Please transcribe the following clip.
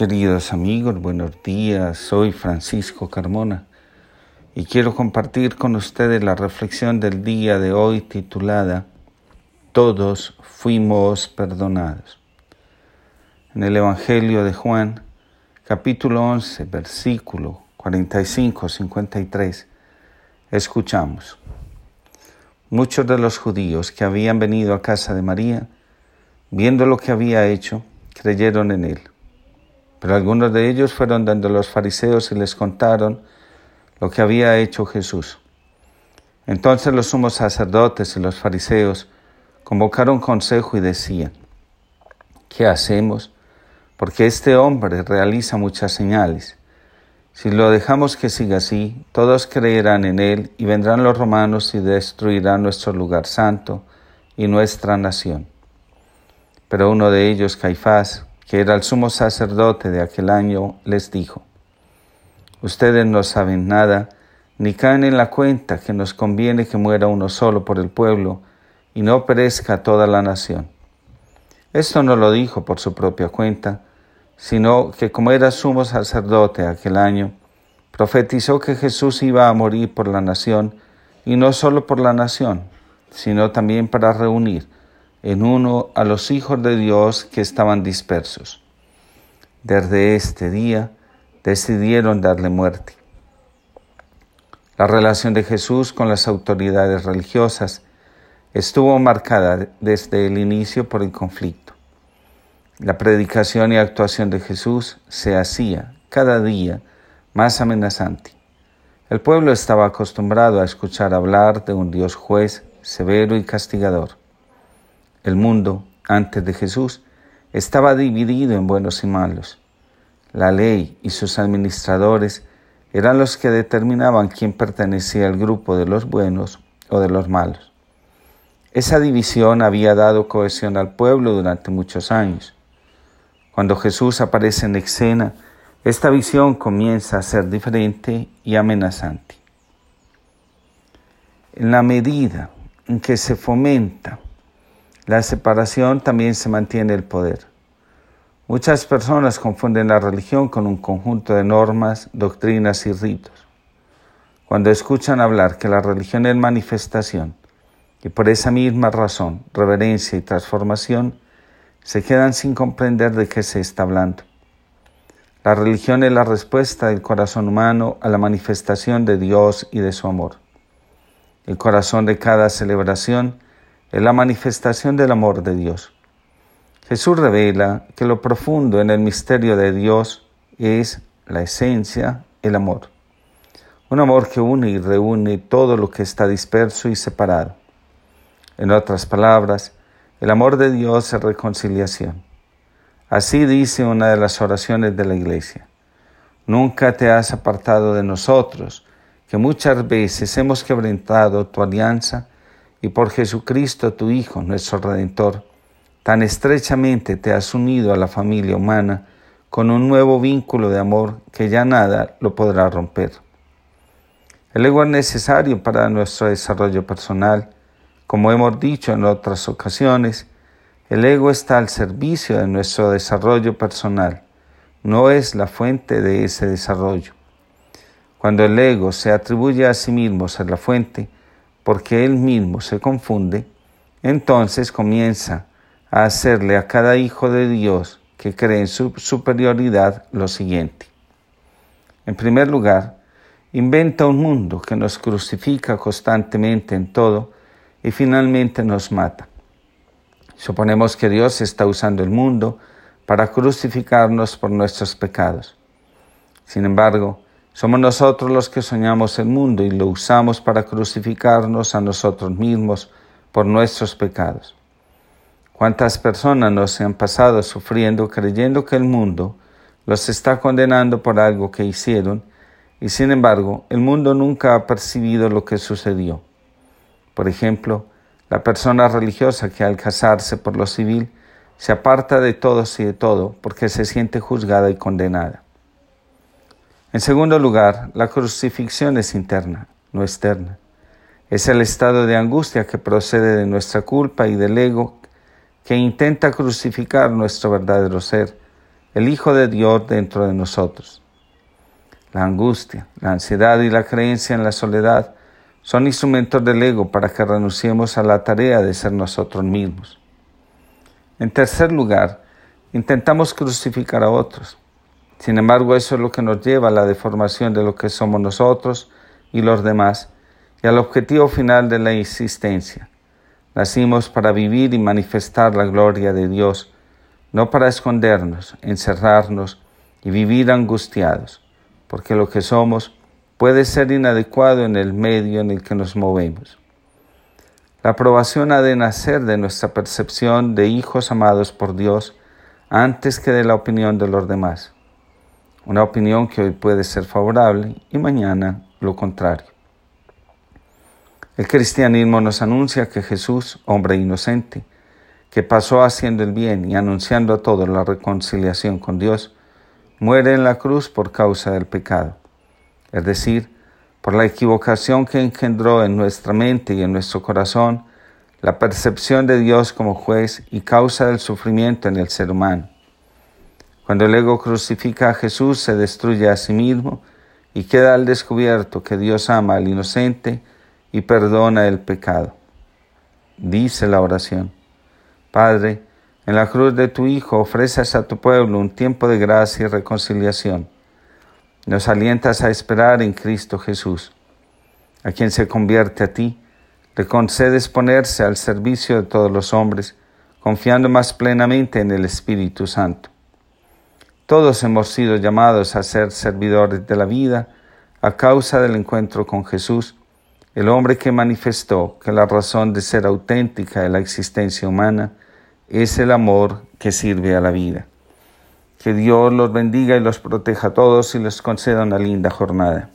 Queridos amigos, buenos días. Soy Francisco Carmona y quiero compartir con ustedes la reflexión del día de hoy titulada Todos fuimos perdonados. En el Evangelio de Juan, capítulo 11, versículo 45-53, escuchamos. Muchos de los judíos que habían venido a casa de María, viendo lo que había hecho, creyeron en él. Pero algunos de ellos fueron donde los fariseos y les contaron lo que había hecho Jesús. Entonces los sumos sacerdotes y los fariseos convocaron consejo y decían, ¿qué hacemos? Porque este hombre realiza muchas señales. Si lo dejamos que siga así, todos creerán en él y vendrán los romanos y destruirán nuestro lugar santo y nuestra nación. Pero uno de ellos, Caifás, que era el sumo sacerdote de aquel año, les dijo, Ustedes no saben nada, ni caen en la cuenta que nos conviene que muera uno solo por el pueblo y no perezca toda la nación. Esto no lo dijo por su propia cuenta, sino que como era sumo sacerdote aquel año, profetizó que Jesús iba a morir por la nación, y no solo por la nación, sino también para reunir en uno a los hijos de Dios que estaban dispersos. Desde este día decidieron darle muerte. La relación de Jesús con las autoridades religiosas estuvo marcada desde el inicio por el conflicto. La predicación y actuación de Jesús se hacía cada día más amenazante. El pueblo estaba acostumbrado a escuchar hablar de un Dios juez severo y castigador. El mundo, antes de Jesús, estaba dividido en buenos y malos. La ley y sus administradores eran los que determinaban quién pertenecía al grupo de los buenos o de los malos. Esa división había dado cohesión al pueblo durante muchos años. Cuando Jesús aparece en escena, esta visión comienza a ser diferente y amenazante. En la medida en que se fomenta la separación también se mantiene el poder. Muchas personas confunden la religión con un conjunto de normas, doctrinas y ritos. Cuando escuchan hablar que la religión es manifestación y por esa misma razón, reverencia y transformación, se quedan sin comprender de qué se está hablando. La religión es la respuesta del corazón humano a la manifestación de Dios y de su amor. El corazón de cada celebración es la manifestación del amor de Dios. Jesús revela que lo profundo en el misterio de Dios es la esencia, el amor. Un amor que une y reúne todo lo que está disperso y separado. En otras palabras, el amor de Dios es reconciliación. Así dice una de las oraciones de la iglesia. Nunca te has apartado de nosotros, que muchas veces hemos quebrantado tu alianza y por Jesucristo tu Hijo, nuestro Redentor, tan estrechamente te has unido a la familia humana con un nuevo vínculo de amor que ya nada lo podrá romper. El ego es necesario para nuestro desarrollo personal. Como hemos dicho en otras ocasiones, el ego está al servicio de nuestro desarrollo personal, no es la fuente de ese desarrollo. Cuando el ego se atribuye a sí mismo ser la fuente, porque él mismo se confunde, entonces comienza a hacerle a cada hijo de Dios que cree en su superioridad lo siguiente. En primer lugar, inventa un mundo que nos crucifica constantemente en todo y finalmente nos mata. Suponemos que Dios está usando el mundo para crucificarnos por nuestros pecados. Sin embargo, somos nosotros los que soñamos el mundo y lo usamos para crucificarnos a nosotros mismos por nuestros pecados. ¿Cuántas personas nos han pasado sufriendo creyendo que el mundo los está condenando por algo que hicieron y sin embargo el mundo nunca ha percibido lo que sucedió? Por ejemplo, la persona religiosa que al casarse por lo civil se aparta de todos y de todo porque se siente juzgada y condenada. En segundo lugar, la crucifixión es interna, no externa. Es el estado de angustia que procede de nuestra culpa y del ego que intenta crucificar nuestro verdadero ser, el Hijo de Dios dentro de nosotros. La angustia, la ansiedad y la creencia en la soledad son instrumentos del ego para que renunciemos a la tarea de ser nosotros mismos. En tercer lugar, intentamos crucificar a otros. Sin embargo, eso es lo que nos lleva a la deformación de lo que somos nosotros y los demás y al objetivo final de la existencia. Nacimos para vivir y manifestar la gloria de Dios, no para escondernos, encerrarnos y vivir angustiados, porque lo que somos puede ser inadecuado en el medio en el que nos movemos. La aprobación ha de nacer de nuestra percepción de hijos amados por Dios antes que de la opinión de los demás. Una opinión que hoy puede ser favorable y mañana lo contrario. El cristianismo nos anuncia que Jesús, hombre inocente, que pasó haciendo el bien y anunciando a todos la reconciliación con Dios, muere en la cruz por causa del pecado es decir, por la equivocación que engendró en nuestra mente y en nuestro corazón la percepción de Dios como juez y causa del sufrimiento en el ser humano. Cuando el ego crucifica a Jesús, se destruye a sí mismo y queda al descubierto que Dios ama al inocente y perdona el pecado. Dice la oración, Padre, en la cruz de tu Hijo ofreces a tu pueblo un tiempo de gracia y reconciliación nos alientas a esperar en Cristo Jesús, a quien se convierte a ti, le concedes ponerse al servicio de todos los hombres, confiando más plenamente en el Espíritu Santo. Todos hemos sido llamados a ser servidores de la vida a causa del encuentro con Jesús, el hombre que manifestó que la razón de ser auténtica de la existencia humana es el amor que sirve a la vida. Que Dios los bendiga y los proteja a todos y les conceda una linda jornada.